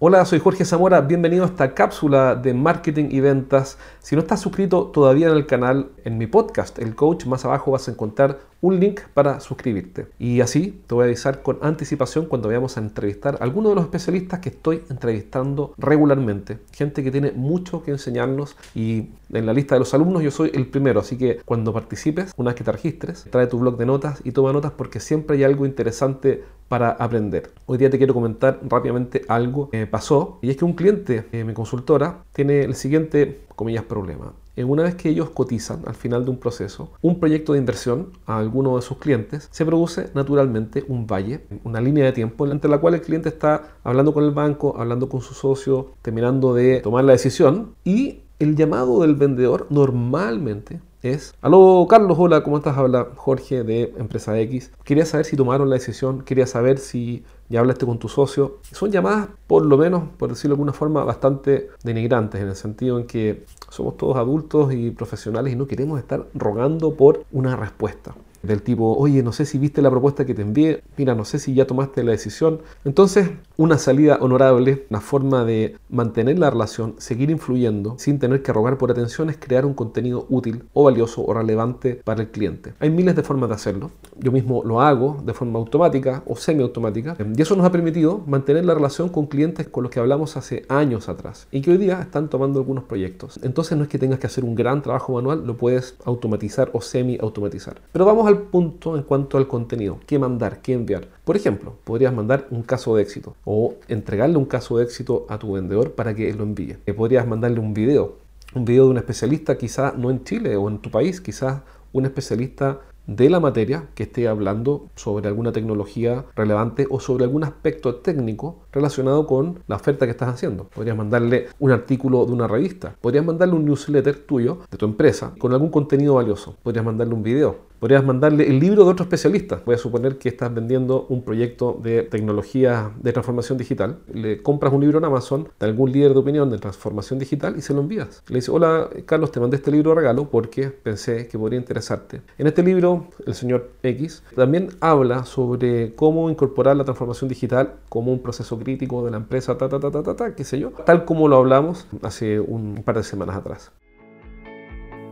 Hola, soy Jorge Zamora, bienvenido a esta cápsula de marketing y ventas. Si no estás suscrito todavía en el canal, en mi podcast, El Coach, más abajo vas a encontrar un link para suscribirte. Y así te voy a avisar con anticipación cuando vayamos a entrevistar a alguno de los especialistas que estoy entrevistando regularmente. Gente que tiene mucho que enseñarnos y en la lista de los alumnos yo soy el primero, así que cuando participes, una vez que te registres, trae tu blog de notas y toma notas porque siempre hay algo interesante para aprender. Hoy día te quiero comentar rápidamente algo que pasó y es que un cliente de mi consultora tiene el siguiente, comillas, problema una vez que ellos cotizan al final de un proceso un proyecto de inversión a alguno de sus clientes, se produce naturalmente un valle, una línea de tiempo entre la cual el cliente está hablando con el banco, hablando con su socio, terminando de tomar la decisión y el llamado del vendedor normalmente es, aló Carlos, hola, ¿cómo estás? Habla Jorge de Empresa X. Quería saber si tomaron la decisión, quería saber si ya hablaste con tu socio. Son llamadas, por lo menos, por decirlo de alguna forma, bastante denigrantes, en el sentido en que somos todos adultos y profesionales y no queremos estar rogando por una respuesta del tipo, oye, no sé si viste la propuesta que te envié, mira, no sé si ya tomaste la decisión. Entonces, una salida honorable, una forma de mantener la relación, seguir influyendo sin tener que rogar por atención es crear un contenido útil o valioso o relevante para el cliente. Hay miles de formas de hacerlo. Yo mismo lo hago de forma automática o semiautomática y eso nos ha permitido mantener la relación con clientes con los que hablamos hace años atrás y que hoy día están tomando algunos proyectos. Entonces no es que tengas que hacer un gran trabajo manual, lo puedes automatizar o semi-automatizar. Pero vamos al punto en cuanto al contenido, qué mandar, qué enviar. Por ejemplo, podrías mandar un caso de éxito o entregarle un caso de éxito a tu vendedor para que lo envíe. Eh, podrías mandarle un video, un video de un especialista quizás no en Chile o en tu país, quizás un especialista de la materia que esté hablando sobre alguna tecnología relevante o sobre algún aspecto técnico relacionado con la oferta que estás haciendo. Podrías mandarle un artículo de una revista, podrías mandarle un newsletter tuyo, de tu empresa, con algún contenido valioso, podrías mandarle un video, Podrías mandarle el libro de otro especialista. Voy a suponer que estás vendiendo un proyecto de tecnología de transformación digital. Le compras un libro en Amazon de algún líder de opinión de transformación digital y se lo envías. Le dices, hola Carlos, te mandé este libro de regalo porque pensé que podría interesarte. En este libro, el señor X también habla sobre cómo incorporar la transformación digital como un proceso crítico de la empresa, ta, ta, ta, ta, ta, ta qué sé yo, tal como lo hablamos hace un par de semanas atrás.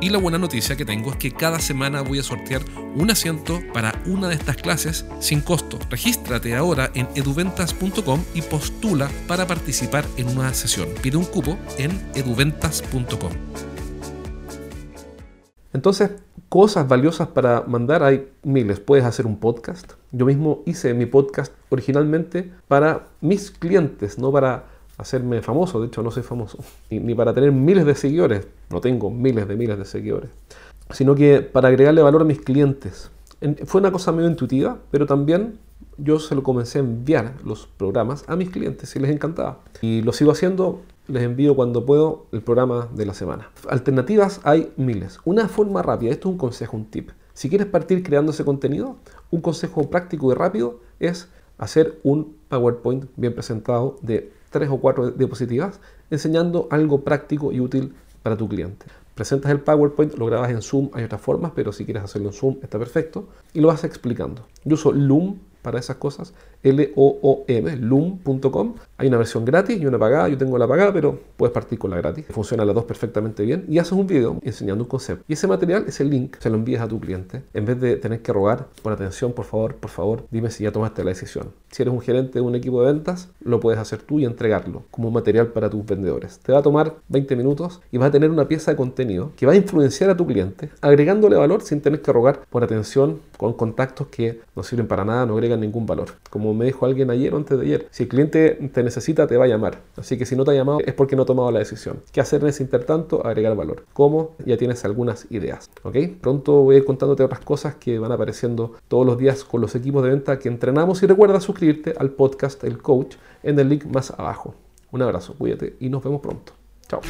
Y la buena noticia que tengo es que cada semana voy a sortear un asiento para una de estas clases sin costo. Regístrate ahora en eduventas.com y postula para participar en una sesión. Pide un cupo en eduventas.com. Entonces, cosas valiosas para mandar hay miles. Puedes hacer un podcast. Yo mismo hice mi podcast originalmente para mis clientes, no para hacerme famoso, de hecho no soy famoso, ni, para tener miles de seguidores, no tengo miles de miles de seguidores, sino que para agregarle valor a mis clientes. fue una cosa medio intuitiva, pero también yo se lo comencé a enviar los programas a mis clientes y les encantaba. Y lo sigo haciendo, les envío cuando puedo el programa de la semana. Alternativas hay miles. Una forma rápida, esto es un consejo, un tip. Si quieres partir creando ese contenido, un consejo práctico y rápido es hacer un PowerPoint bien presentado de tres o cuatro diapositivas enseñando algo práctico y útil para tu cliente. Presentas el PowerPoint, lo grabas en Zoom, hay otras formas, pero si quieres hacerlo en Zoom está perfecto, y lo vas explicando. Yo uso Loom para esas cosas, L-O-O-M, loom.com. Hay una versión gratis y una pagada. Yo tengo la pagada, pero puedes partir con la gratis. Funciona las dos perfectamente bien. Y haces un video enseñando un concepto. Y ese material, ese link, se lo envías a tu cliente. En vez de tener que rogar por atención, por favor, por favor, dime si ya tomaste la decisión. Si eres un gerente de un equipo de ventas, lo puedes hacer tú y entregarlo como material para tus vendedores. Te va a tomar 20 minutos y vas a tener una pieza de contenido que va a influenciar a tu cliente, agregándole valor sin tener que rogar por atención con contactos que no sirven para nada, no ningún valor. Como me dijo alguien ayer o antes de ayer, si el cliente te necesita, te va a llamar. Así que si no te ha llamado es porque no ha tomado la decisión. ¿Qué hacer en ese intertanto? Agregar valor. ¿Cómo? Ya tienes algunas ideas. ¿Ok? Pronto voy a ir contándote otras cosas que van apareciendo todos los días con los equipos de venta que entrenamos y recuerda suscribirte al podcast El Coach en el link más abajo. Un abrazo, cuídate y nos vemos pronto. Chao.